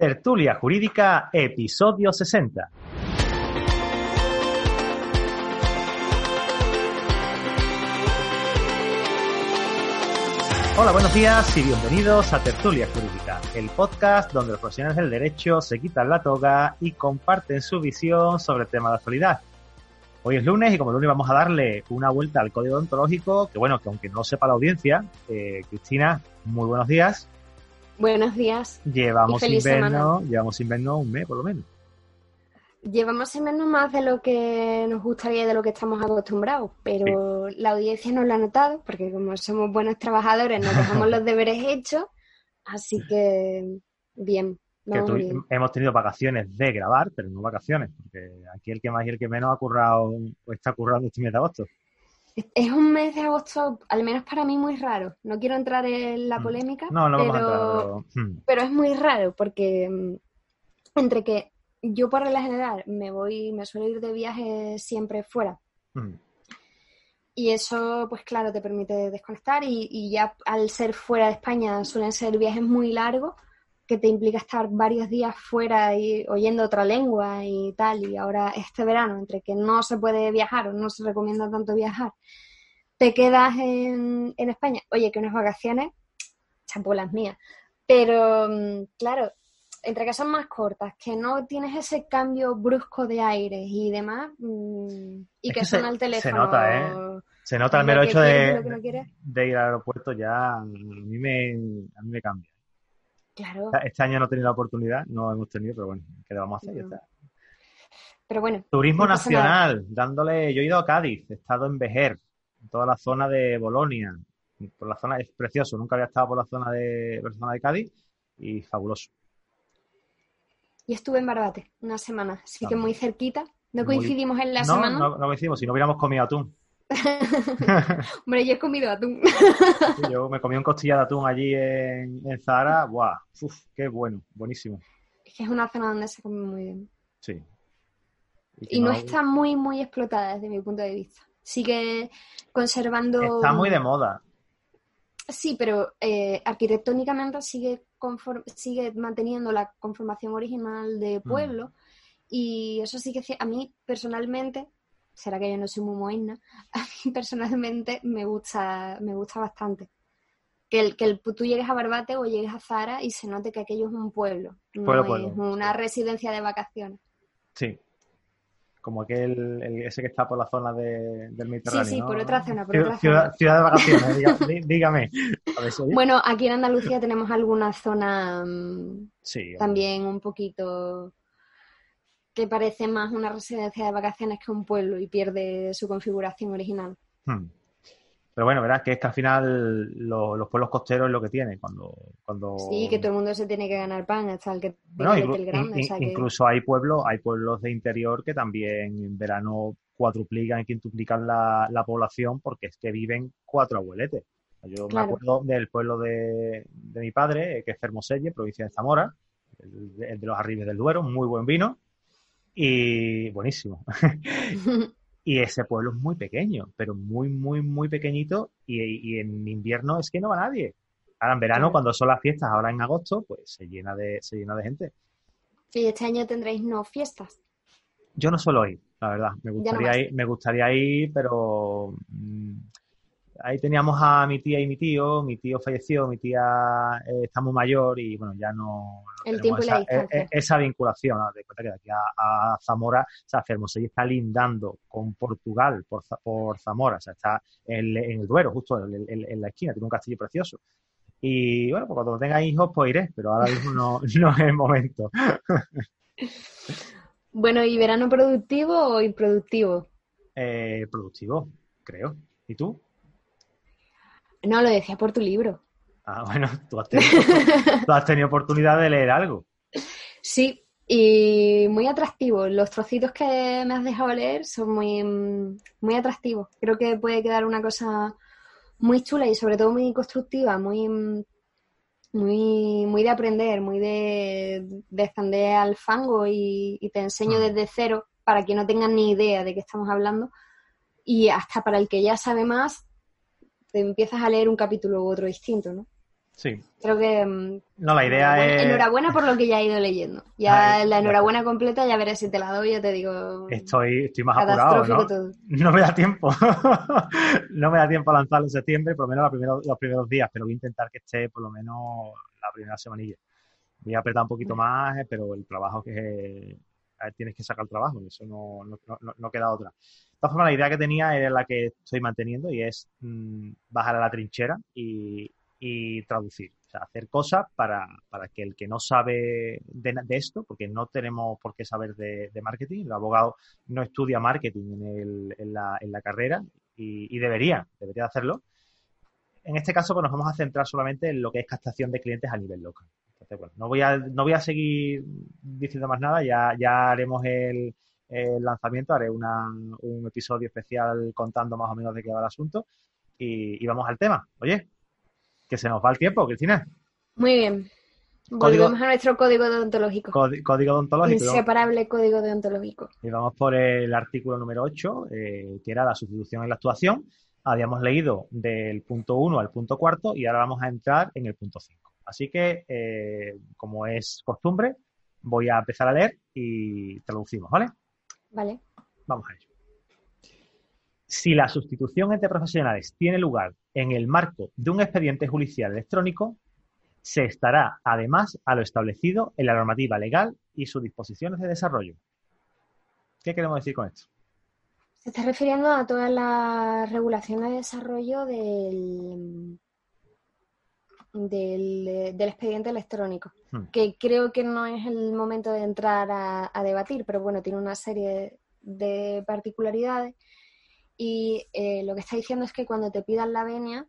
Tertulia Jurídica, episodio 60. Hola, buenos días y bienvenidos a Tertulia Jurídica, el podcast donde los profesionales del derecho se quitan la toga y comparten su visión sobre el tema de actualidad. Hoy es lunes y como lunes vamos a darle una vuelta al código ontológico, que bueno, que aunque no sepa la audiencia, eh, Cristina, muy buenos días. Buenos días. Llevamos invierno, llevamos invierno un mes por lo menos. Llevamos invierno más de lo que nos gustaría y de lo que estamos acostumbrados, pero la audiencia no lo ha notado, porque como somos buenos trabajadores nos dejamos los deberes hechos, así que bien. hemos tenido vacaciones de grabar, pero no vacaciones, porque aquí el que más y el que menos ha currado, o está currando este mes de agosto. Es un mes de agosto, al menos para mí, muy raro. No quiero entrar en la mm. polémica, pero, hmm. pero... es muy raro porque mm, entre que yo por regla general me voy, me suelo ir de viaje siempre fuera. Y eso, pues claro, te permite desconectar y, y, ya al ser fuera de España suelen ser viajes muy largos que te implica estar varios días fuera y oyendo otra lengua y tal, y ahora este verano, entre que no se puede viajar o no se recomienda tanto viajar, te quedas en, España, oye, que unas vacaciones, chapo las mías, pero mm, claro, entre que son más cortas, que no tienes ese cambio brusco de aire y demás, mm, y que, son al teléfono. Se nota, ¿eh? Se nota el mero hecho de, de, ir al aeropuerto ya, a mí me, a mí me cambia. Este año no he tenido la oportunidad, no hemos tenido, pero bueno, ¿qué le vamos a hacer? Pero bueno. Turismo nacional, dándole. Yo he ido a Cádiz, he estado en Vejer, en toda la zona de Bolonia. Por la zona es precioso, nunca había estado por la zona de, por la zona de Cádiz y fabuloso. Y estuve en Barbate una semana, así que muy cerquita. ¿No coincidimos en la semana? No, no coincidimos, si no hubiéramos comido atún. Hombre, yo he comido atún. yo me comí un costilla de atún allí en, en Zara. ¡Buah! Uf, ¡Qué bueno! Buenísimo. Es que es una zona donde se come muy bien. Sí. Y, no, está muy, muy explotada desde mi punto de vista. Sigue conservando... Está muy de moda. Sí, pero eh, arquitectónicamente sigue, sigue manteniendo la conformación original de mm. pueblo. Y eso sí que a mí personalmente será que yo no soy muy moderna, a mí personalmente me gusta, me gusta bastante. Que, el, que el, tú llegues a Barbate o llegues a Zara y se note que aquello es un pueblo, no es una residencia de vacaciones. Sí, como aquel ese que está por la zona de, del Mediterráneo. Sí, sí, por otra zona, por ciudad, de vacaciones, dígame. bueno, aquí en Andalucía tenemos alguna zona mm, también un poquito que parece más una residencia de vacaciones que un pueblo y pierde su configuración original. Hmm. Pero bueno, verás que es que al final los pueblos costeros es lo que tiene cuando, cuando... Sí, que todo el mundo se tiene que ganar pan, hasta el que bueno, el grande. Incluso hay pueblos, hay pueblos de interior que también en verano cuadruplican y quintuplican la, la población porque es que viven cuatro abueletes. Yo me acuerdo del pueblo de, de, mi padre, que es Fermoselle, provincia de Zamora, el, el de los Arribes del Duero, muy buen vino y buenísimo. y ese pueblo es muy pequeño, pero muy, muy, muy pequeñito y, en invierno es que no va nadie. Ahora en verano, cuando son las fiestas, ahora en agosto, pues se llena de, se llena de gente. ¿Y este año tendréis no fiestas? Yo no suelo ir, la verdad. Me gustaría, ir, me gustaría ir, pero mm, ahí teníamos a mi tía y mi tío, mi tío falleció, mi tía eh, está muy mayor y bueno, ya no... El tiempo esa, y la e, e, esa vinculación, de cuenta que de aquí a, Zamora, o sea, Fermosella está lindando con Portugal por, por Zamora, o sea, está en, el Duero, justo en, la esquina, tiene un castillo precioso. Y bueno, pues cuando tenga hijos, pues iré, pero ahora mismo no, no es el momento. bueno, ¿y verano productivo o improductivo? Eh, productivo, creo. ¿Y tú? No, lo decía por tu libro. Ah, bueno, tú has, tenido, oportunidad de leer algo. Sí, y muy atractivo. Los trocitos que me has dejado leer son muy, muy atractivos. Creo que puede quedar una cosa muy chula y sobre todo muy constructiva, muy, muy, muy de aprender, muy de descender al fango y, te enseño mm. desde cero para que no tengan ni idea de qué estamos hablando. Y hasta para el que ya sabe más, te empiezas a leer un capítulo u otro distinto, ¿no? Sí. Creo que. Mm, no, la idea es. Enhorabuena por lo que ya he ido leyendo. Ya la enhorabuena completa, ya veré si te la doy, ya te digo. Estoy, estoy más apurado. ¿no? no me da tiempo. no me da tiempo a lanzarlo en septiembre, por lo menos los primeros, los primeros días, pero voy a intentar que esté por lo menos la primera semanilla. Voy a apretar un poquito más, eh, pero el trabajo que tienes que sacar el trabajo, eso no, no, queda otra. De todas formas, la idea que tenía era la que estoy manteniendo y es mm, bajar a la trinchera y, y traducir. O sea, hacer cosas para, para que el que no sabe de, esto, porque no tenemos por qué saber de, marketing, el abogado no estudia marketing en, el, en, la, en la, carrera y, debería, debería hacerlo. En este caso, pues nos vamos a centrar solamente en lo que es captación de clientes a nivel local. Entonces, bueno, no voy a, no voy a seguir diciendo más nada, ya, ya haremos el, el lanzamiento, haré una, un episodio especial contando más o menos de qué va el asunto y, y vamos al tema. Oye, que se nos va el tiempo, Cristina. Muy bien. Volvemos a nuestro código deontológico. código deontológico. Inseparable código deontológico. Y vamos por el artículo número 8, eh, que era la sustitución en la actuación. Habíamos leído del punto 1 al punto cuarto y ahora vamos a entrar en el punto 5. Así que, eh, como es costumbre, voy a empezar a leer y traducimos, ¿vale? Vale. Vamos a ello. Si la sustitución entre profesionales tiene lugar en el marco de un expediente judicial electrónico, se estará además a lo establecido en la normativa legal y sus disposiciones de desarrollo. ¿Qué queremos decir con esto? Se está refiriendo a toda la regulación de desarrollo del, del, expediente electrónico, hmm. que creo que no es el momento de entrar a, debatir, pero bueno, tiene una serie de particularidades y eh, lo que está diciendo es que cuando te pidan la venia,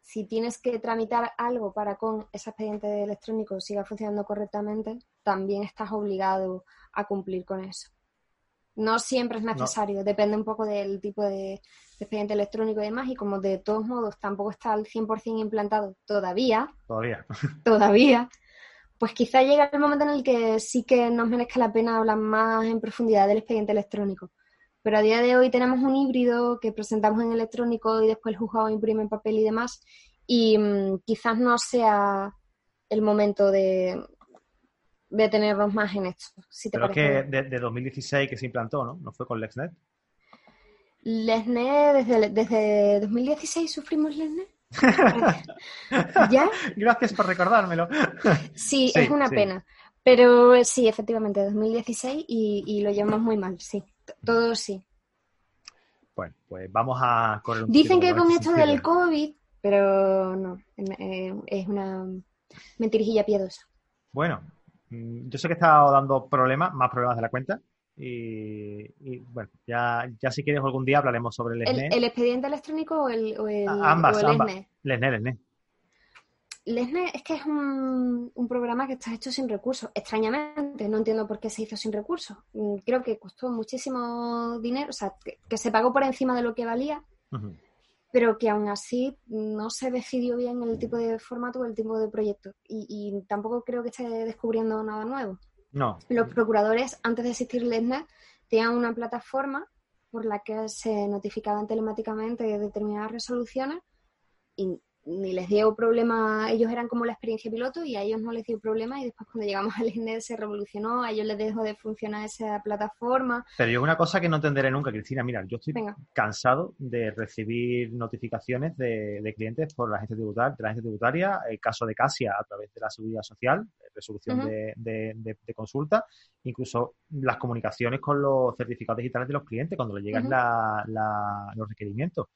si tienes que tramitar algo para con ese expediente electrónico siga funcionando correctamente, también estás obligado a cumplir con eso. No siempre es necesario, depende un poco del tipo de, expediente electrónico y demás, y como de todos modos tampoco está al 100% implantado todavía, todavía, todavía, pues quizá llega el momento en el que sí que nos merezca la pena hablar más en profundidad del expediente electrónico. Pero a día de hoy tenemos un híbrido que presentamos en electrónico y después el juzgado imprime en papel y demás. Y mm, quizás no sea el momento de, de tenernos más en esto. Si Pero es que de, 2016 que se implantó, ¿no? ¿No fue con LexNet? LexNet, desde, desde 2016 sufrimos LexNet. ¿Ya? Gracias por recordármelo. Sí, es una pena. Pero sí, efectivamente, 2016 y, y lo llevamos muy mal, sí. Todo sí. Bueno, pues vamos a correr un Dicen que con esto del COVID, pero no, eh, es una mentirijilla piadosa. Bueno, yo sé que he estado dando problemas, más problemas de la cuenta. Y, bueno, ya, ya si quieres algún día hablaremos sobre el ¿El, ¿El expediente electrónico o el, o el, ambas, o el ambas. LESNE, Lesne es que es un, programa que está hecho sin recursos. Extrañamente, no entiendo por qué se hizo sin recursos. Mm, creo que costó muchísimo dinero, o sea, que, se pagó por encima de lo que valía, pero que aún así no se decidió bien el tipo de formato o el tipo de proyecto. Y, tampoco creo que esté descubriendo nada nuevo. No. Los procuradores, antes de existir Lesne, tenían una plataforma por la que se notificaban telemáticamente determinadas resoluciones y ni les dio problema, ellos eran como la experiencia piloto y a ellos no les dio problema y después cuando llegamos al INED se revolucionó, a ellos les dejó de funcionar esa plataforma. Pero yo una cosa que no entenderé nunca, Cristina, mira, yo estoy cansado de recibir notificaciones de, clientes por la agencia tributaria, de la agencia tributaria, el caso de Casia a través de la seguridad social, resolución de, consulta, incluso las comunicaciones con los certificados digitales de los clientes cuando le llegan los requerimientos.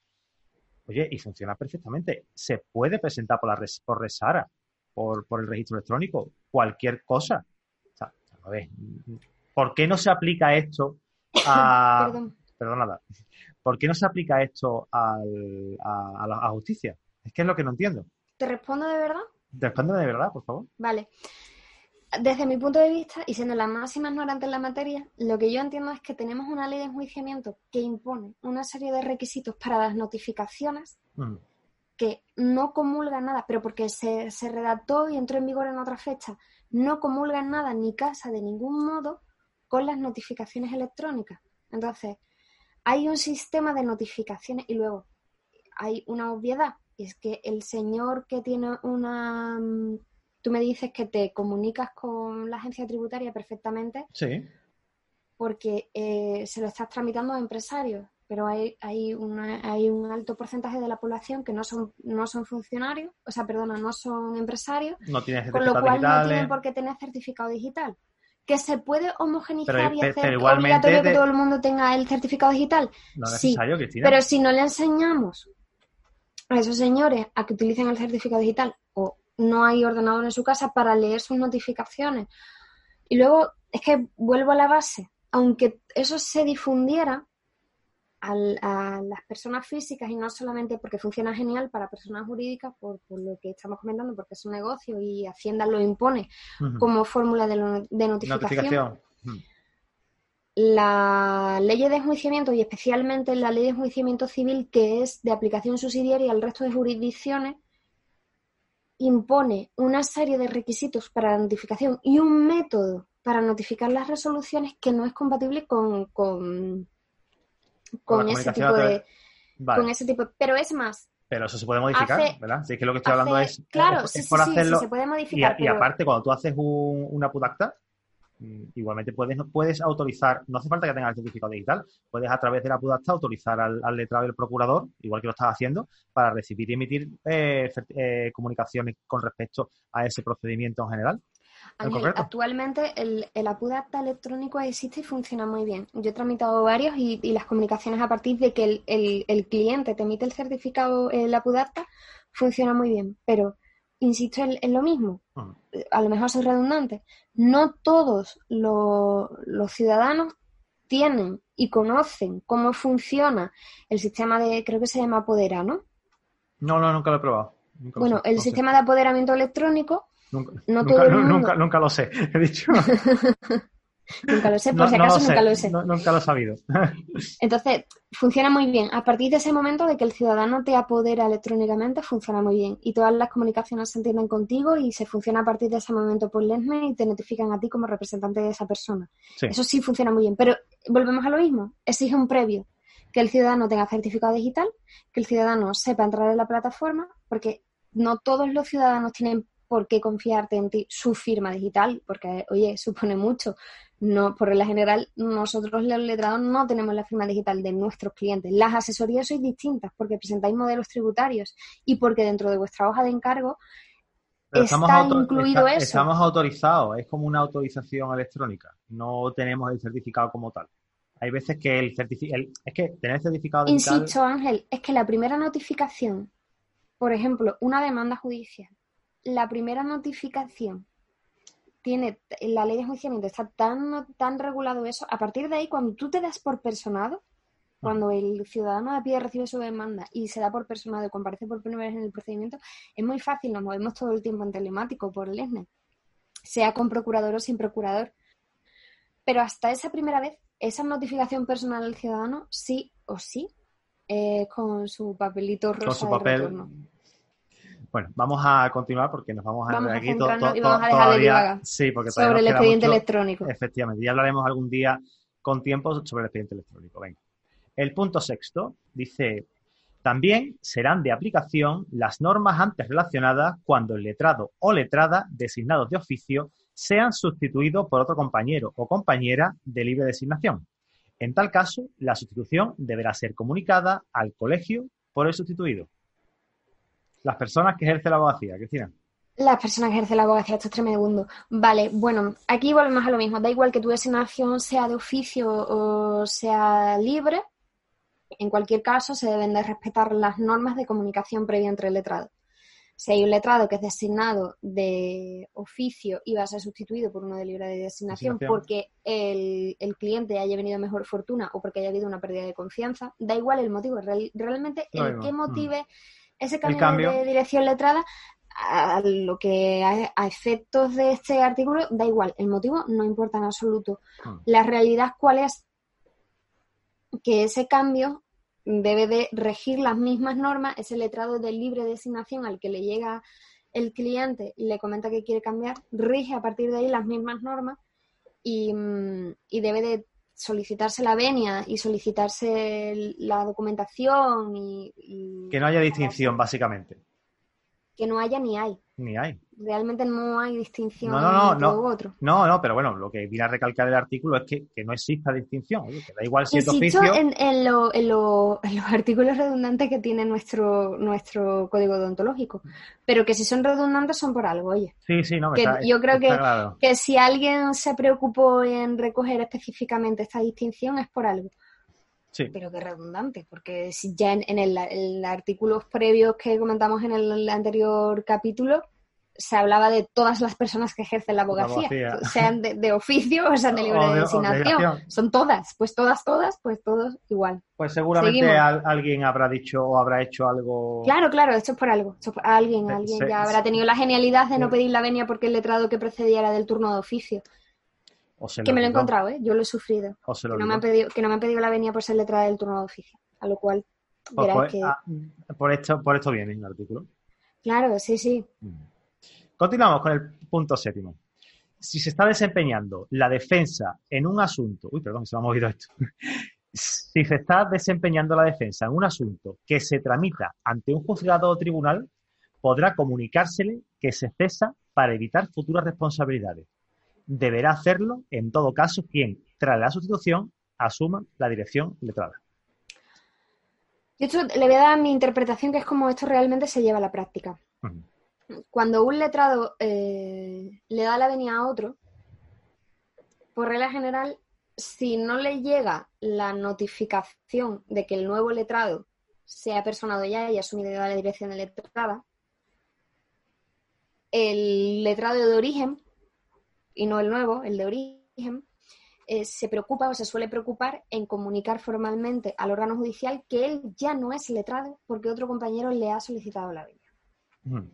Oye, y funciona perfectamente. Se puede presentar por, la por Resara, por, por el registro electrónico, cualquier cosa. O sea, a ver, ¿por qué no se aplica esto a... Perdón. Perdón, ¿Por qué no se aplica esto al, a, la justicia? Es que es lo que no entiendo. ¿Te respondo de verdad? Responde de verdad, por favor. Vale. Desde mi punto de vista, y siendo la máxima ignorante en la materia, lo que yo entiendo es que tenemos una ley de enjuiciamiento que impone una serie de requisitos para las notificaciones mm. que no comulgan nada, pero porque se, se redactó y entró en vigor en otra fecha, no comulgan nada ni casa de ningún modo con las notificaciones electrónicas. Entonces, hay un sistema de notificaciones y luego hay una obviedad, y es que el señor que tiene una mm, tú me dices que te comunicas con la agencia tributaria perfectamente. Sí. Porque eh, se lo estás tramitando a empresarios, pero hay, hay, hay un alto porcentaje de la población que no son, no son funcionarios, o sea, perdona, no son empresarios. No tienen Con lo cual no tienen por qué tener certificado digital. ¿Que se puede homogenizar y hacer obligatorio que todo el mundo tenga el certificado digital? No es sí, pero si no le enseñamos a esos señores a que utilicen el certificado digital o no hay ordenador en su casa para leer sus notificaciones. Y luego es que vuelvo a la base, aunque eso se difundiera a, las personas físicas y no solamente porque funciona genial para personas jurídicas, por, lo que estamos comentando, porque es un negocio y Hacienda lo impone como fórmula de, notificación. La ley de enjuiciamiento y especialmente la ley de enjuiciamiento civil, que es de aplicación subsidiaria al resto de jurisdicciones, impone una serie de requisitos para la notificación y un método para notificar las resoluciones que no es compatible con, con, con, ese tipo de... Con ese tipo, pero es más, pero eso se puede modificar, ¿verdad? Si es que lo que estoy hablando es, claro, sí, sí, hacerlo. Sí, se puede modificar. Y, aparte, cuando tú haces un, una putacta, igualmente puedes, puedes autorizar, no hace falta que tengas el certificado digital, puedes a través de la PUDACTA autorizar al, letrado del procurador, igual que lo estás haciendo, para recibir y emitir eh, eh, comunicaciones con respecto a ese procedimiento en general. actualmente el, el APUDACTA electrónico existe y funciona muy bien. Yo he tramitado varios y, las comunicaciones a partir de que el, cliente te emite el certificado, el APUDACTA, funciona muy bien, pero insisto en, lo mismo, a lo mejor soy redundante, no todos los ciudadanos tienen y conocen cómo funciona el sistema de, creo que se llama Apodera, ¿no? No, no, nunca lo he probado. bueno, el sistema de apoderamiento electrónico. Nunca, no todo el mundo... nunca, nunca lo sé, he dicho. nunca lo sé, por si acaso nunca lo sé. nunca lo he sabido. Entonces, funciona muy bien. A partir de ese momento de que el ciudadano te apodera electrónicamente, funciona muy bien. Y todas las comunicaciones se entienden contigo y se funciona a partir de ese momento por LESME y te notifican a ti como representante de esa persona. Eso sí funciona muy bien. Pero volvemos a lo mismo. Exige un previo. Que el ciudadano tenga certificado digital, que el ciudadano sepa entrar en la plataforma, porque no todos los ciudadanos tienen por qué confiarte en ti su firma digital, porque, oye, supone mucho no, por regla general, nosotros los letrados no tenemos la firma digital de nuestros clientes. Las asesorías sois distintas porque presentáis modelos tributarios y porque dentro de vuestra hoja de encargo está incluido eso. Estamos autorizados, es como una autorización electrónica, no tenemos el certificado como tal. Hay veces que el certificado, es que tener certificado digital... Insisto, Ángel, es que la primera notificación, por ejemplo, una demanda judicial, la primera notificación tiene, la ley de enjuiciamiento está tan, tan regulado eso, a partir de ahí, cuando tú te das por personado, cuando el ciudadano de pie recibe su demanda y se da por personado y comparece por primera vez en el procedimiento, es muy fácil, nos movemos todo el tiempo en telemático por el ESNE, sea con procurador o sin procurador. Pero hasta esa primera vez, esa notificación personal al ciudadano, sí o sí, eh, con su papelito rosa con su papel, bueno, vamos a continuar porque nos vamos a vamos aquí todo, todavía. Sí, porque sobre el expediente electrónico. Efectivamente, ya hablaremos algún día con tiempo sobre el expediente electrónico. Venga. El punto sexto dice: también serán de aplicación las normas antes relacionadas cuando el letrado o letrada designados de oficio sean sustituidos por otro compañero o compañera de libre designación. En tal caso, la sustitución deberá ser comunicada al colegio por el sustituido. Las personas que ejercen la abogacía, Cristina. Las personas que ejercen la abogacía, esto es tremendo. Vale, bueno, aquí volvemos a lo mismo. Da igual que tu designación sea de oficio o sea libre, en cualquier caso se deben de respetar las normas de comunicación previa entre el letrado. Si hay un letrado que es designado de oficio y va a ser sustituido por uno de libre de designación, porque el, cliente haya venido mejor fortuna o porque haya habido una pérdida de confianza, da igual el motivo. realmente el que motive ese cambio, de dirección letrada a lo que a, efectos de este artículo da igual, el motivo no importa en absoluto. Hmm. La realidad cuál es que ese cambio debe de regir las mismas normas, ese letrado de libre designación al que le llega el cliente y le comenta que quiere cambiar, rige a partir de ahí las mismas normas y, mm, debe de solicitarse la venia y solicitarse la documentación y que no haya distinción, básicamente que no haya ni hay. Ni hay. Realmente no hay distinción no, no, no, no, otro. No, no, pero bueno, lo que viene a recalcar el artículo es que, no exista distinción. que da igual si es oficio. En, en, lo, en, los artículos redundantes que tiene nuestro, nuestro código odontológico. Pero que si son redundantes son por algo, oye. Sí, sí, no, que Yo creo que, que si alguien se preocupó en recoger específicamente esta distinción es por algo. Pero que redundante, porque si ya en, el, el artículos previos que comentamos en el, anterior capítulo se hablaba de todas las personas que ejercen la abogacía, sean de, oficio o sean de libre designación. Son todas, pues todas, todas, pues todos igual. Pues seguramente alguien habrá dicho o habrá hecho algo. Claro, claro, esto es por algo. alguien, alguien ya habrá tenido la genialidad de no pedir la venia porque el letrado que precedía era del turno de oficio que me lo he encontrado, ¿eh? Yo lo he sufrido. que, no me han pedido, que no me han pedido la venia por ser letrada del turno de oficio. A lo cual, pues, que... Ah, por, esto, por esto viene el artículo. Claro, sí, sí. Mm. Continuamos con el punto séptimo. Si se está desempeñando la defensa en un asunto... Uy, perdón, se me ha movido esto. si se está desempeñando la defensa en un asunto que se tramita ante un juzgado o tribunal, podrá comunicársele que se cesa para evitar futuras responsabilidades deberá hacerlo, en todo caso, quien, tras la sustitución, asuma la dirección letrada. Yo esto le voy a dar mi interpretación, que es como esto realmente se lleva a la práctica. Cuando un letrado eh, le da la venia a otro, por regla general, si no le llega la notificación de que el nuevo letrado se ha personado ya y ha asumido la dirección de letrada, el letrado de origen y no el nuevo, el de origen, eh, se preocupa o se suele preocupar en comunicar formalmente al órgano judicial que él ya no es letrado porque otro compañero le ha solicitado la venia.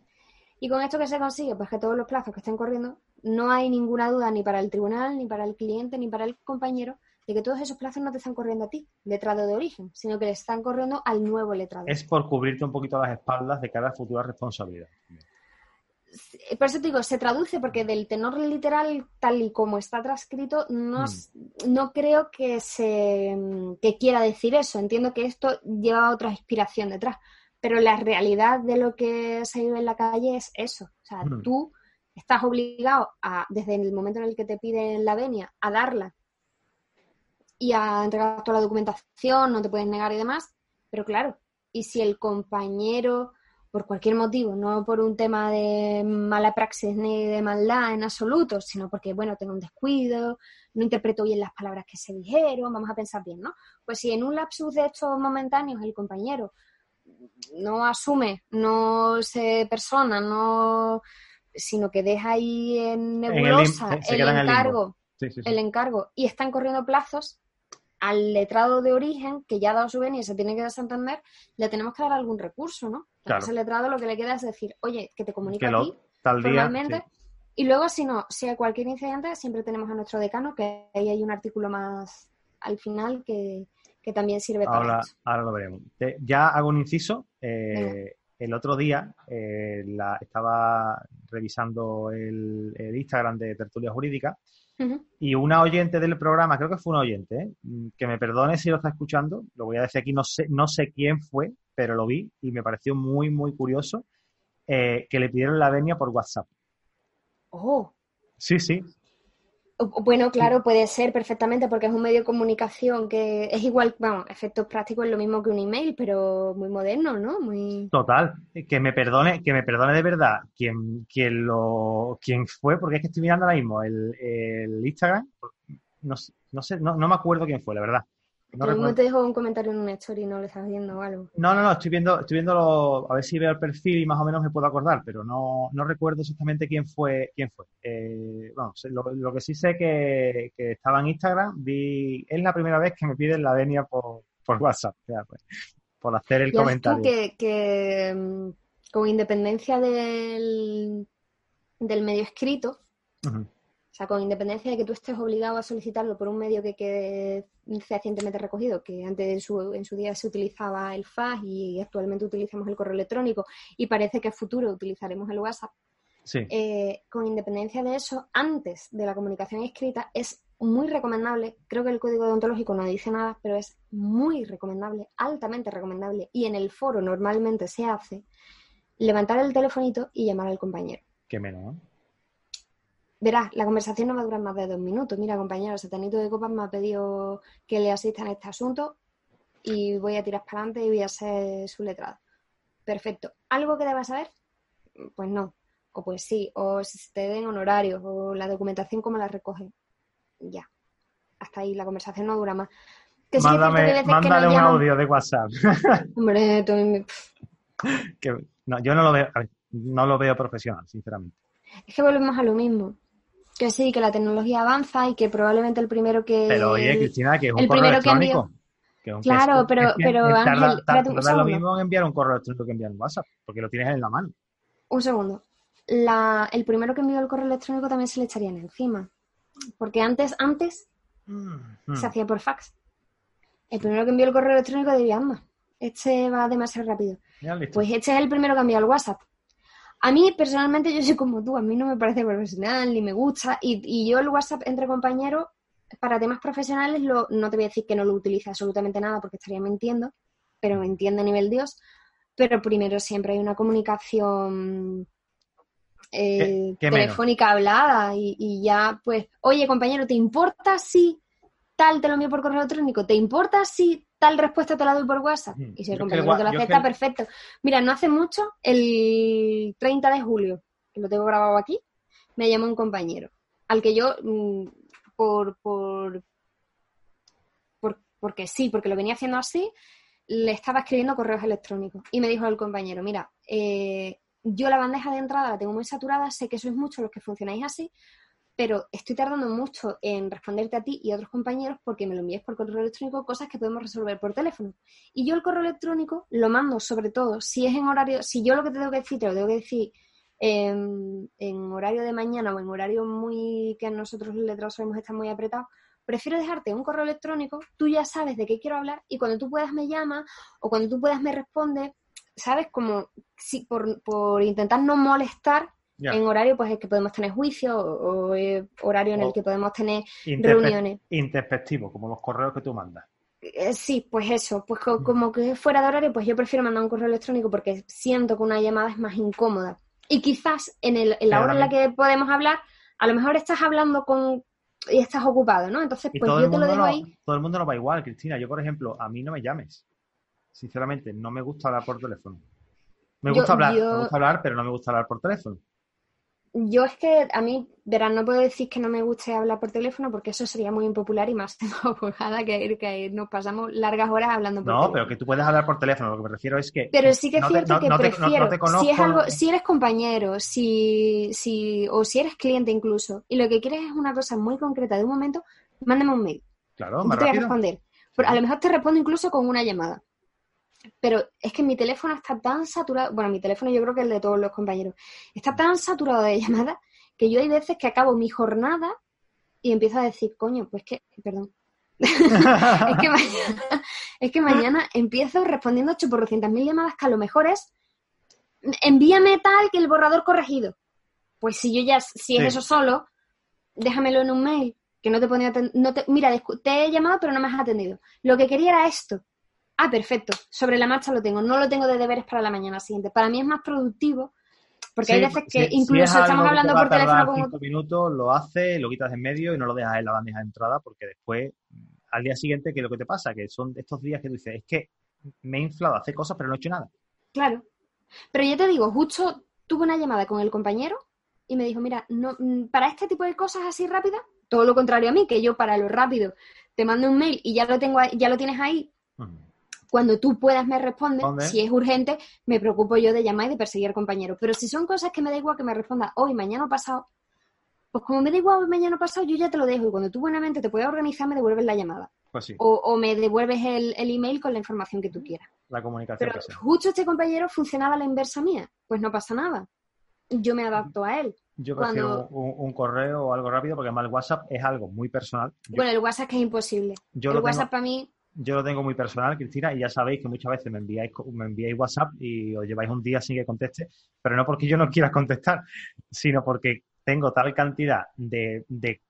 ¿Y con esto que se consigue? Pues que todos los plazos que estén corriendo, no hay ninguna duda ni para el tribunal, ni para el cliente, ni para el compañero, de que todos esos plazos no te están corriendo a ti, letrado de origen, sino que le están corriendo al nuevo letrado. Es por cubrirte un poquito las espaldas de cada futura responsabilidad por eso te digo, se traduce porque del tenor literal, tal y como está transcrito, no, hmm. no creo que se que quiera decir eso. Entiendo que esto lleva otra inspiración detrás. Pero la realidad de lo que se vive en la calle es eso. O sea, hmm. tú estás obligado a, desde el momento en el que te piden la venia, a darla y a entregar toda la documentación, no te puedes negar y demás. Pero claro, y si el compañero por cualquier motivo, no por un tema de mala praxis ni de maldad en absoluto, sino porque, bueno, tengo un descuido, no interpreto bien las palabras que se dijeron, vamos a pensar bien, ¿no? Pues si en un lapsus de estos momentáneos el compañero no asume, no se persona, no sino que deja ahí en nebulosa el, encargo, el encargo. Y están corriendo plazos, al letrado de origen, que ya ha dado su venia y se tiene que desentender, le tenemos que dar algún recurso, ¿no? Claro. Ese letrado lo que le queda es decir, oye, que te comunique a ti tal Y luego, si no, si hay cualquier incidente, siempre tenemos a nuestro decano, que ahí hay un artículo más al final que, también sirve para eso. Ahora lo veremos. ya hago un inciso. Eh, el otro día eh, la, estaba revisando el, el Instagram de Tertulia Jurídica y una oyente del programa, creo que fue una oyente, ¿eh? que me perdone si lo está escuchando, lo voy a decir aquí, no sé, no sé quién fue, pero lo vi y me pareció muy, muy curioso, que le pidieron la venia por WhatsApp. Oh. Sí, sí. Bueno, claro, puede ser perfectamente porque es un medio de comunicación que es igual, bueno, efectos prácticos es lo mismo que un email, pero muy moderno, ¿no? Muy Total, que me perdone, que me perdone de verdad quien, quien lo quien fue, porque es que estoy mirando ahora mismo el, el Instagram, no, no sé, no, no me acuerdo quién fue, la verdad. No te dejo un comentario en una story no lo estás viendo o algo. No, no, no, estoy viendo, estoy viendo a ver si veo el perfil y más o menos me puedo acordar, pero no, no recuerdo exactamente quién fue, quién fue. Eh, bueno, lo, que sí sé que, que estaba en Instagram, vi, es la primera vez que me piden la venia por, por WhatsApp, pues, por hacer el comentario. que, que, mm, con independencia del, del medio escrito, sea, con independencia de que tú estés obligado a solicitarlo por un medio que quede fehacientemente recogido, que antes en su, en su día se utilizaba el FAS y actualmente utilizamos el correo electrónico y parece que en futuro utilizaremos el WhatsApp. Eh, con independencia de eso, antes de la comunicación escrita, es muy recomendable, creo que el código deontológico no dice nada, pero es muy recomendable, altamente recomendable, y en el foro normalmente se hace, levantar el telefonito y llamar al compañero. Qué menos, Verás, la conversación no va a durar más de dos minutos. Mira, compañero, Satanito de Copas me ha pedido que le asista en este asunto y voy a tirar para adelante y voy a ser su letrado. Perfecto. ¿Algo que debas saber? Pues no. O pues sí. O si te den honorarios o la documentación, cómo la recogen. Ya. Hasta ahí la conversación no dura más. Mándame, mándale un audio de WhatsApp. Hombre, no, yo no lo veo, no lo veo profesional, sinceramente. Es que volvemos a lo mismo que sí, que la tecnología avanza y que probablemente el primero que... Pero oye, Cristina, que es un correo electrónico. claro, pero, pero Ángel, tarda, lo mismo en enviar un correo electrónico que enviar un WhatsApp, porque lo tienes en la mano. Un segundo. La, el primero que envió el correo electrónico también se le echarían encima. Porque antes, antes, mm, se mm. hacía por fax. El primero que envió el correo electrónico diría, anda, este va demasiado rápido. Pues este es el primero que envió el WhatsApp. A mí, personalmente, yo soy como tú, a mí no me parece profesional ni me gusta. Y, yo el WhatsApp entre compañeros, para temas profesionales, lo, no te voy a decir que no lo utilice absolutamente nada porque estaría mintiendo, pero me entiende a nivel Dios. Pero primero siempre hay una comunicación eh, telefónica hablada y, y, ya, pues, oye, compañero, ¿te importa si tal te lo envío por correo electrónico? ¿Te importa si tal respuesta te la doy por WhatsApp. Y si el compañero te lo acepta, perfecto. Mira, no hace mucho, el 30 de julio, que lo tengo grabado aquí, me llamó un compañero, al que yo, mm, por, por, porque sí, porque lo venía haciendo así, le estaba escribiendo correos electrónicos. Y me dijo el compañero, mira, eh, yo la bandeja de entrada la tengo muy saturada, sé que sois muchos los que funcionáis así, pero estoy tardando mucho en responderte a ti y a otros compañeros porque me lo envíes por correo electrónico, cosas que podemos resolver por teléfono. Y yo el correo electrónico lo mando sobre todo, si es en horario, si yo lo que te tengo que decir, te lo tengo que decir en, horario de mañana o en horario muy que nosotros los letrados solemos estar muy apretados, prefiero dejarte un correo electrónico, tú ya sabes de qué quiero hablar y cuando tú puedas me llamas o cuando tú puedas me respondes, ¿sabes? Como si por, por intentar no molestar, en horario, pues es que podemos tener juicio o, horario en el que podemos tener reuniones. Introspectivo, como los correos que tú mandas. Eh, sí, pues eso, pues como que fuera de horario, pues yo prefiero mandar un correo electrónico porque siento que una llamada es más incómoda. Y quizás en, el, en la hora en la que podemos hablar, a lo mejor estás hablando con y estás ocupado, ¿no? Entonces, pues yo te lo dejo ahí. Todo el mundo no va igual, Cristina. Yo, por ejemplo, a mí no me llames. Sinceramente, no me gusta hablar por teléfono. Me gusta hablar, me gusta hablar, pero no me gusta hablar por teléfono. Yo es que a mí, verán, no puedo decir que no me guste hablar por teléfono porque eso sería muy impopular y más abogada que, que nos pasamos largas horas hablando por teléfono. No, pero que tú puedes hablar por teléfono, lo que me refiero es que... Pero sí que es cierto que prefiero, si, es algo, si eres compañero, si, si, o si eres cliente incluso, y lo que quieres es una cosa muy concreta de un momento, mándame un mail. Claro, más te voy a responder. A lo mejor te respondo incluso con una llamada pero es que mi teléfono está tan saturado, bueno, mi teléfono yo creo que el de todos los compañeros, está tan saturado de llamadas que yo hay veces que acabo mi jornada y empiezo a decir, coño, pues que, perdón, es, que mañana, es que mañana empiezo respondiendo 800 mil llamadas que a lo mejor es, envíame tal que el borrador corregido. Pues si yo ya, si es eso solo, déjamelo en un mail, que no te ponía, no te, mira, te he llamado pero no me has atendido. Lo que quería era esto. Ah, perfecto. Sobre la marcha lo tengo. No lo tengo de deberes para la mañana siguiente. Para mí es más productivo porque hay veces que incluso estamos hablando por teléfono con cinco minutos, lo hace, lo quitas en medio y no lo dejas en la bandeja de entrada porque después, al día siguiente, ¿qué es lo que te pasa? Que son estos días que tú dices, es que me he inflado a hacer cosas pero no he hecho nada. Claro. Pero yo te digo, justo tuve una llamada con el compañero y me dijo, mira, no, mm, para este tipo de cosas así rápidas, todo lo contrario a mí, que yo para lo rápido te mando un mail y ya lo tengo ya lo tienes ahí cuando tú puedas me respondes, si es urgente, me preocupo yo de llamar y de perseguir compañeros. Pero si son cosas que me da igual que me responda hoy, mañana o pasado, pues como me da igual hoy, mañana o pasado, yo ya te lo dejo. Y cuando tú buenamente te puedas organizar, me devuelves la llamada. Pues o, me devuelves el, email con la información que tú quieras. la comunicación. Pero justo este compañero funcionaba a la inversa mía, pues no pasa nada. Yo me adapto a él. Yo prefiero un, correo o algo rápido porque además el WhatsApp es algo muy personal. bueno, el WhatsApp que es imposible. Yo el WhatsApp para mí yo lo tengo muy personal, Cristina, y ya sabéis que muchas veces me enviáis, me enviáis WhatsApp y os lleváis un día sin que conteste, pero no porque yo no quiera contestar, sino porque tengo tal cantidad de,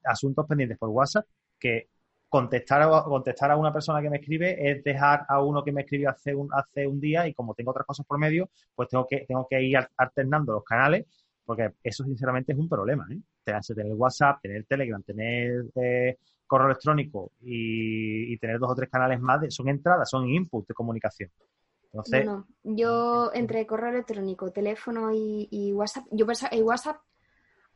asuntos pendientes por WhatsApp que contestar a, contestar a una persona que me escribe es dejar a uno que me escribió hace un, hace un día y como tengo otras cosas por medio, pues tengo que, tengo que ir alternando los canales porque eso sinceramente es un problema, ¿eh? Tener WhatsApp, tener Telegram, tener eh, correo electrónico y, tener dos o tres canales más, son entradas, son inputs de comunicación. Entonces, no, yo entre correo electrónico, teléfono y, WhatsApp, yo el WhatsApp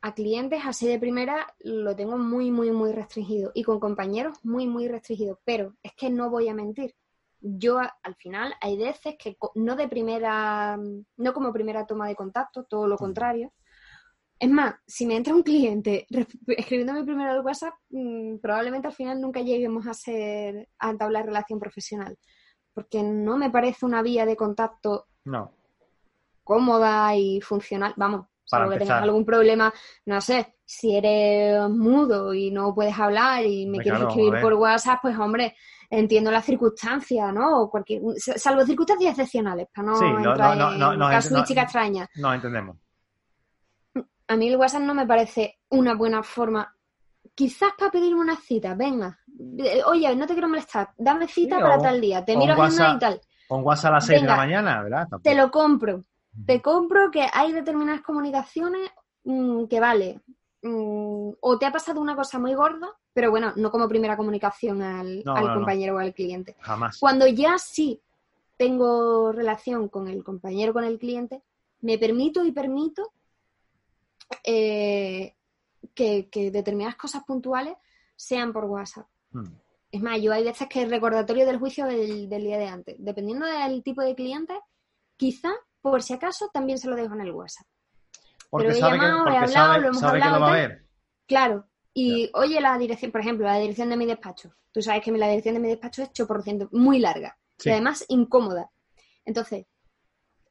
a clientes así de primera lo tengo muy, muy, muy restringido y con compañeros muy, muy restringido, pero es que no voy a mentir. Yo al final hay veces que no de primera, no como primera toma de contacto, todo lo contrario, es más, si me entra un cliente escribiéndome primero al WhatsApp, mm, probablemente al final nunca lleguemos a ser a entablar relación profesional, porque no me parece una vía de contacto no. cómoda y funcional. Vamos, Para que tengas algún problema, no sé, si eres mudo y no puedes hablar y me quieres escribir por WhatsApp, pues hombre, entiendo las circunstancias, ¿no? O cualquier, salvo circunstancias excepcionales, para no entrar en casuística extraña. No entendemos a mí el WhatsApp no me parece una buena forma. Quizás para pedirme una cita, venga. Oye, no te quiero molestar, dame cita para tal día, te miro agenda y tal. Con WhatsApp a las 6 de la mañana, ¿verdad? Te lo compro. Te compro que hay determinadas comunicaciones mm, que vale. Mm, o te ha pasado una cosa muy gorda, pero bueno, no como primera comunicación al, compañero o al cliente. Jamás. Cuando ya sí tengo relación con el compañero, con el cliente, me permito y permito eh, que, determinadas cosas puntuales sean por WhatsApp. Hmm. Es más, yo hay veces que el recordatorio del juicio del, día de antes, dependiendo del tipo de cliente, quizá, por si acaso, también se lo dejo en el WhatsApp. Pero he llamado, he hablado, lo hemos hablado. Claro. Y oye, la dirección, por ejemplo, la dirección de mi despacho. Tú sabes que la dirección de mi despacho es 8%, muy larga. Y además incómoda. Entonces,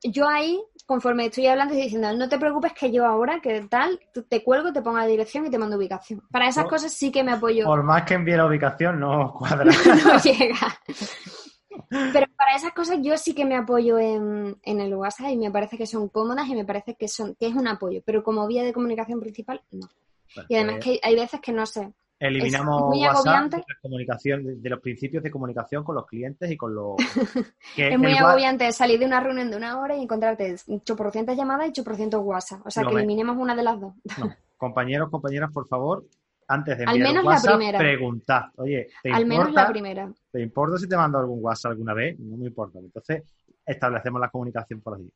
yo ahí, conforme estoy hablando, estoy diciendo, no te preocupes que yo ahora, que tal, te cuelgo, te pongo la dirección y te mando ubicación. Para esas cosas sí que me apoyo. Por más que envíe la ubicación, no cuadra. no llega. Pero para esas cosas yo sí que me apoyo en, el WhatsApp y me parece que son cómodas y me parece que son que es un apoyo, pero como vía de comunicación principal, no. y además pues que hay veces que no sé, Eliminamos WhatsApp de, comunicación, de, los principios de comunicación con los clientes y con los... es muy agobiante salir de una reunión de una hora y encontrarte 8% llamadas y 8% WhatsApp. O sea, que eliminemos una de las dos. Compañeros, compañeras, por favor, antes de enviar Al menos WhatsApp, la primera. preguntad. Oye, ¿te Al menos la primera. ¿Te importa si te mando algún WhatsApp alguna vez? No me importa. Entonces, establecemos la comunicación por allí.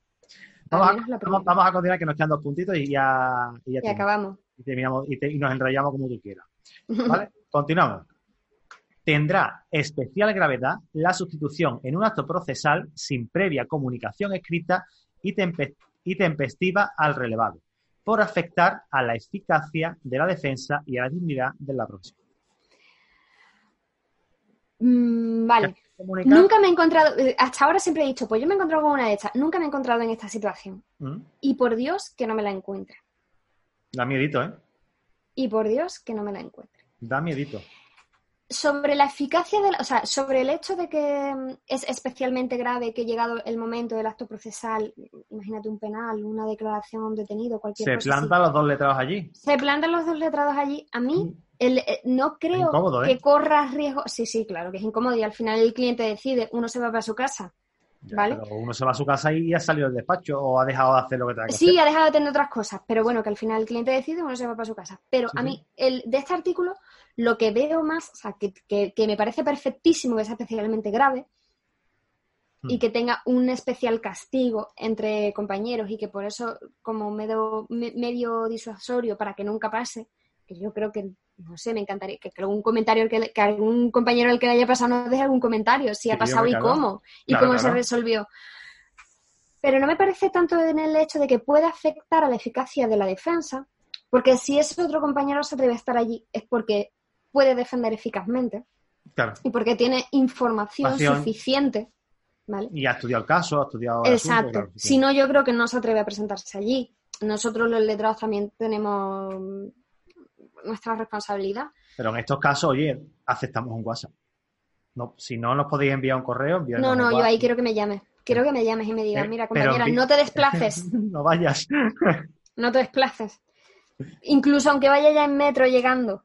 Vamos, a, continuar que nos quedan dos puntitos y ya... Y, acabamos. Y, terminamos, y nos enrayamos como tú quieras. ¿Vale? Continuamos. Tendrá especial gravedad la sustitución en un acto procesal sin previa comunicación escrita y, tempestiva al relevado, por afectar a la eficacia de la defensa y a la dignidad de la profesión. Mm, vale. Nunca me he encontrado, eh, hasta ahora siempre he dicho, pues yo me he encontrado con una de estas, nunca me he encontrado en esta situación. Mm. Y por Dios que no me la encuentre. Da miedito, ¿eh? Y por Dios que no me la encuentre. Da miedito. Sobre la eficacia de o sea, sobre el hecho de que mm, es especialmente grave que llegado el momento del acto procesal, imagínate un penal, una declaración a un detenido, cualquier cosa. ¿Se plantan los dos letrados allí? Se plantan los dos letrados allí. A mí, mm. el, eh, no creo que ¿eh? corra riesgo. Sí, sí, claro, que es incómodo y al final el cliente decide, uno se va para su casa ¿Vale? uno se va a su casa y ha salido del despacho o ha dejado de hacer lo que tenga que sí, ha dejado de tener otras cosas, pero bueno, que al final el cliente decide, uno se va para su casa. Pero a mí, el, de este artículo, lo que veo más, o sea, que, me parece perfectísimo que sea especialmente grave y hmm. que tenga un especial castigo entre compañeros y que por eso, como medio, medio disuasorio para que nunca pase, que yo creo que no sé, me encantaría que, algún comentario, que, que, algún compañero al que le haya pasado nos deje algún comentario, si ha pasado y cómo, y cómo se resolvió. Pero no me parece tanto en el hecho de que pueda afectar a la eficacia de la defensa, porque si ese otro compañero se atreve a estar allí es porque puede defender eficazmente y porque tiene información suficiente ¿vale? Y ha estudiado el caso, ha estudiado... Exacto. si no, yo creo que no se atreve a presentarse allí. Nosotros los letrados también tenemos nuestra responsabilidad. Pero en estos casos, oye, aceptamos un WhatsApp. No, si no nos podéis enviar un correo, No, no, yo ahí quiero que me llames. Quiero que me llames y me digas, mira, compañera, no te desplaces. no vayas. no te desplaces. Incluso aunque vaya ya en metro llegando.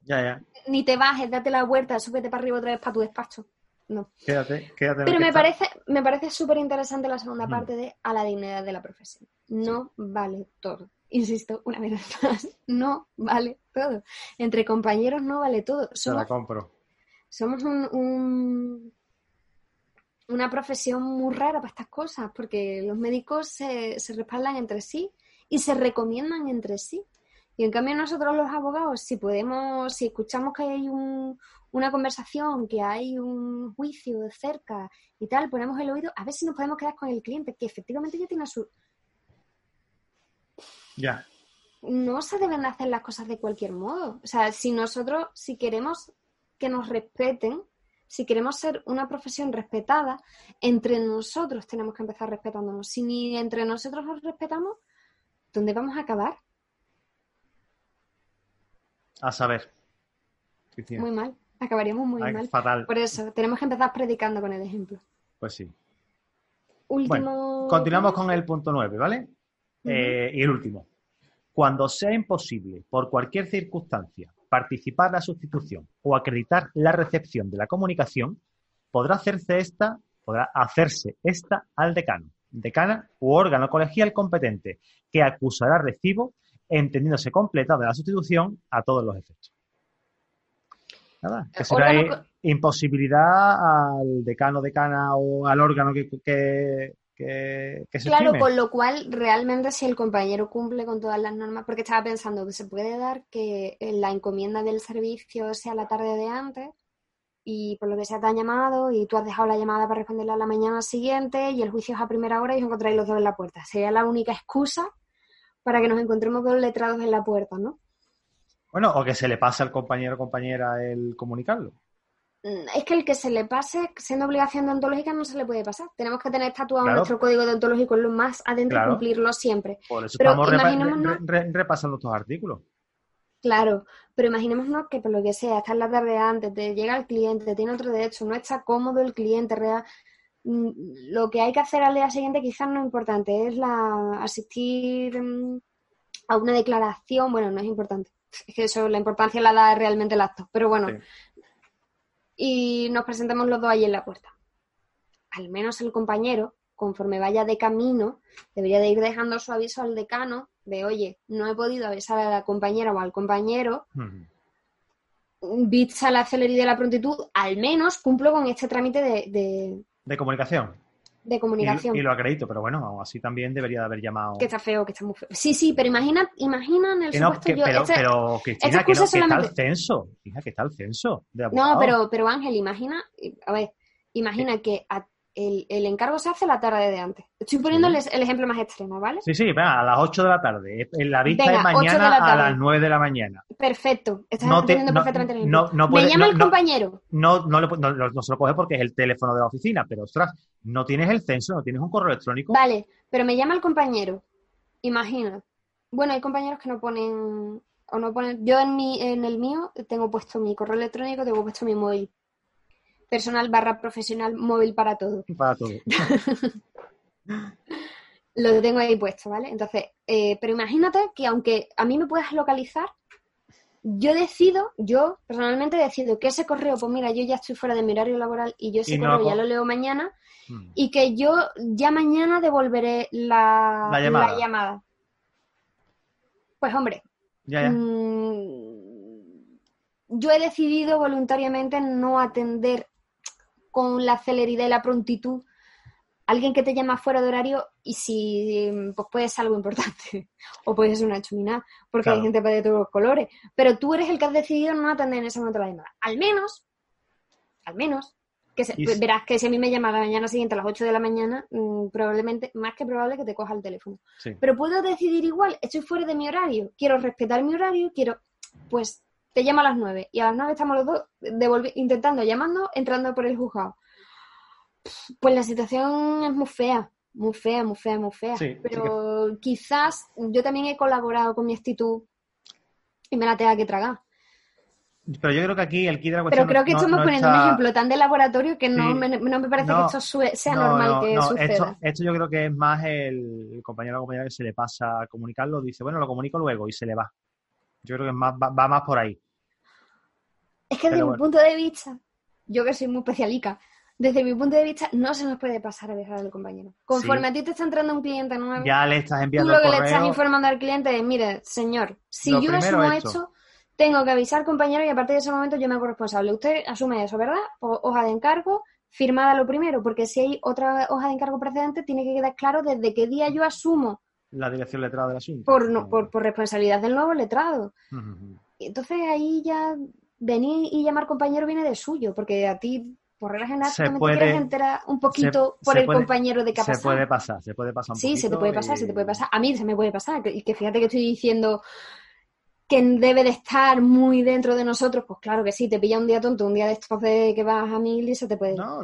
Ya, ya. Ni te bajes, date la vuelta, súbete para arriba otra vez para tu despacho. No. Quédate, quédate. Pero me parece, me parece súper interesante la segunda parte de a la dignidad de la profesión. No vale todo. Insisto, una vez más, no vale todo. Entre compañeros no vale todo. Somos, la compro. Somos un, una profesión muy rara para estas cosas, porque los médicos se, se respaldan entre sí y se recomiendan entre sí. Y en cambio nosotros los abogados, si podemos, si escuchamos que hay una conversación, que hay un juicio de cerca y tal, ponemos el oído, a ver si nos podemos quedar con el cliente, que efectivamente ya tiene su... Ya. No se deben hacer las cosas de cualquier modo. O sea, si nosotros, si queremos que nos respeten, si queremos ser una profesión respetada, entre nosotros tenemos que empezar respetándonos. Si ni entre nosotros nos respetamos, ¿dónde vamos a acabar? A saber. Muy mal. Acabaríamos muy mal. Fatal. Por eso, tenemos que empezar predicando con el ejemplo. Pues sí. Último. continuamos con el punto 9, ¿vale? Eh, y el último. Cuando sea imposible, por cualquier circunstancia, participar la sustitución o acreditar la recepción de la comunicación, podrá hacerse esta, podrá hacerse esta al decano, decana u órgano colegial competente, que acusará recibo, entendiéndose completa de la sustitución a todos los efectos. Nada, que será imposibilidad al decano, decana o al órgano que, claro, con lo cual realmente si el compañero cumple con todas las normas, porque estaba pensando que se puede dar que la encomienda del servicio sea la tarde de antes y por lo que sea te han llamado y tú has dejado la llamada para responderla a la mañana siguiente y el juicio es a primera hora y os encontráis los dos en la puerta. Sería la única excusa para que nos encontremos dos letrados en la puerta, ¿no? Bueno, o que se le pase al compañero o compañera el comunicarlo. Mm, es que el que se le pase, siendo obligación deontológica, no se le puede pasar. Tenemos que tener tatuado nuestro código deontológico en lo más adentro y cumplirlo siempre. Por eso pero estamos repasando estos artículos. Claro, pero imaginémonos que por lo que sea, está en la tarde antes, te llega el cliente, tiene otro derecho, no está cómodo el cliente real. Mm, lo que hay que hacer al día siguiente quizás no es importante, es la asistir mm, a una declaración, bueno, no es importante. Es que eso, la importancia la da realmente el acto. Pero bueno, y nos presentamos los dos ahí en la puerta. Al menos el compañero, conforme vaya de camino, debería de ir dejando su aviso al decano de, oye, no he podido avisar a la compañera o al compañero, uh la celeridad y la prontitud, al menos cumplo con este trámite de... De comunicación de comunicación. Y, lo acredito, pero bueno, así también debería de haber llamado. Que está feo, que está muy feo. Sí, sí, pero imagina, imagina en el supuesto yo. Pero, este, pero Cristina, que, no, que está el censo. Fija que está el censo. no, pero, pero Ángel, imagina, a ver, imagina que a el, el, encargo se hace la tarde de antes. Estoy poniéndoles el ejemplo más extremo, ¿vale? Sí, sí, a las 8 de la tarde. La vista es mañana a las 9 de la mañana. Perfecto, estás entendiendo perfectamente el no, no Me llama el compañero. No, no, no, se lo coge porque es el teléfono de la oficina, pero ostras, no tienes el censo, no tienes un correo electrónico. Vale, pero me llama el compañero. Imagina. Bueno, hay compañeros que no ponen o no ponen. Yo en mi, en el mío tengo puesto mi correo electrónico, tengo puesto mi móvil personal barra profesional móvil para todo. Para todo. Lo tengo ahí puesto, ¿vale? Entonces, eh, pero imagínate que aunque a mí me puedas localizar, yo decido, yo personalmente decido que ese correo, pues mira, yo ya estoy fuera de mi horario laboral y yo ese correo ya lo leo mañana hmm. y que yo ya mañana devolveré la, llamada. Pues hombre, ya, mm, yo he decidido voluntariamente no atender con la celeridad y la prontitud alguien que te llama fuera de horario y si pues puede ser algo importante o puede ser una chumina porque hay gente de todos los colores. Pero tú eres el que has decidido no atender en ese momento la llamada. Al menos al menos que verás que si a mí me llama la mañana siguiente a las 8 de la mañana mm, probablemente más que probable que te coja el teléfono. Pero puedo decidir igual estoy fuera de mi horario quiero respetar mi horario quiero pues te llamo a las 9 y a las 9 estamos los dos intentando, llamando, entrando por el juzgado. Pues la situación es muy fea, muy fea, muy fea, muy fea. pero quizás yo también he colaborado con mi actitud y me la tenga que tragar. Pero yo creo que aquí el kit de la cuestión. Pero creo que estamos poniendo un ejemplo tan de laboratorio que no, me, no me parece que esto sea normal que suceda. Esto, yo creo que es más el, compañero o compañera que se le pasa a comunicarlo, dice, bueno, lo comunico luego y se le va. Yo creo que más, va, más por ahí. Es que desde mi punto de vista, yo que soy muy especialica, desde mi punto de vista, no se nos puede pasar a dejar al compañero. Conforme a ti te está entrando un cliente nuevo, ya le estás enviando tú lo que le estás informando al cliente es, mire, señor, si yo eso no he hecho tengo que avisar compañero y a partir de ese momento yo me hago responsable. Usted asume eso, ¿verdad? hoja de encargo, firmada lo primero, porque si hay otra hoja de encargo precedente, tiene que quedar claro desde qué día yo asumo. La dirección letrada del asunto. Por, por, por, responsabilidad del nuevo letrado. Entonces ahí ya venir y llamar compañero viene de suyo, porque a ti, por regla general, se te quieres enterar un poquito por el compañero de capaz. Se puede pasar, se puede pasar un Sí, se te puede pasar, se te puede pasar. A mí se me puede pasar. Y que fíjate que estoy diciendo que debe de estar muy dentro de nosotros, pues claro que sí, te pilla un día tonto, un día después de que vas a mil y se te puede... No,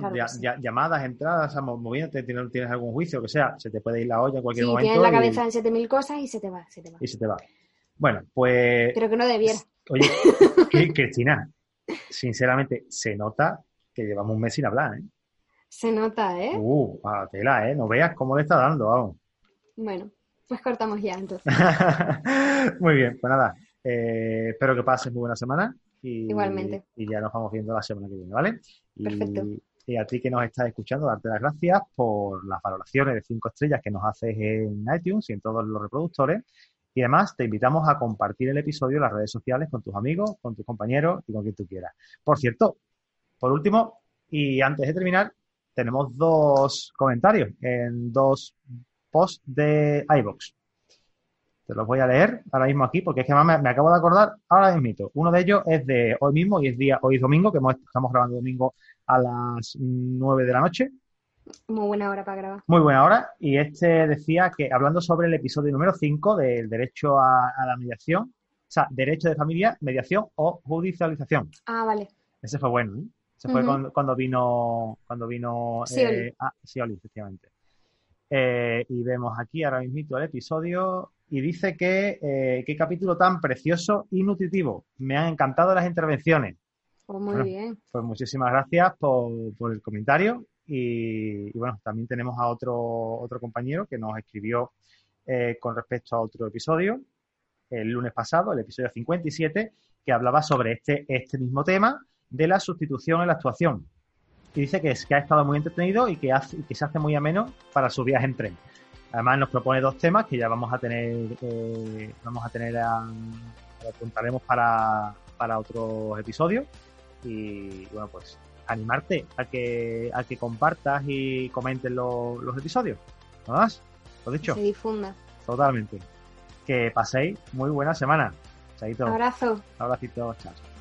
llamadas, entradas, moviéndote, tienes, tienes algún juicio, que sea, se te puede ir la olla en cualquier momento. Sí, tienes la cabeza en siete mil cosas y se te va, se te va. Y se te va. Bueno, pues... Pero que no debiera. Oye, Cristina, sinceramente, se nota que llevamos un mes sin hablar, ¿eh? Se nota, ¿eh? Uh, a tela, ¿eh? No veas cómo le está dando, vamos. Bueno, pues cortamos ya, entonces. Muy bien, pues nada, eh, espero que pases muy buena semana. Y, Igualmente. Y ya nos vamos viendo la semana que viene, ¿vale? Perfecto. Y, a ti que nos estás escuchando, darte las gracias por las valoraciones de cinco estrellas que nos haces en iTunes y en todos los reproductores. Y además te invitamos a compartir el episodio en las redes sociales con tus amigos, con tus compañeros y con quien tú quieras. Por cierto, por último, y antes de terminar, tenemos dos comentarios en dos posts de iBox los voy a leer ahora mismo aquí porque es que me, acabo de acordar ahora mismo. Uno de ellos es de hoy mismo y es día, hoy es domingo, que estamos grabando domingo a las 9 de la noche. Muy buena hora para grabar. Muy buena hora. Y este decía que, hablando sobre el episodio número 5 del derecho a, la mediación, o sea, derecho de familia, mediación o judicialización. Ah, vale. Ese fue bueno, ¿eh? Ese fue cuando, vino, cuando vino, sí, eh, ah, efectivamente. Eh, y vemos aquí ahora mismo el episodio y dice que eh, qué capítulo tan precioso y nutritivo. Me han encantado las intervenciones. Pues muy bien. Pues muchísimas gracias por, el comentario y, bueno, también tenemos a otro, otro compañero que nos escribió eh, con respecto a otro episodio el lunes pasado, el episodio 57, que hablaba sobre este, este mismo tema de la sustitución en la actuación. Y dice que, es, que ha estado muy entretenido y que, hace, y que se hace muy ameno para su viaje en tren. Además nos propone dos temas que ya vamos a tener, eh, vamos a tener, apuntaremos para, para otros episodios. Y bueno, pues animarte a que, a que compartas y comentes los episodios. Nada más, lo dicho. Se difunda. Totalmente. Que paséis muy buena semana. Chaito. Abrazo. Abracito, chao.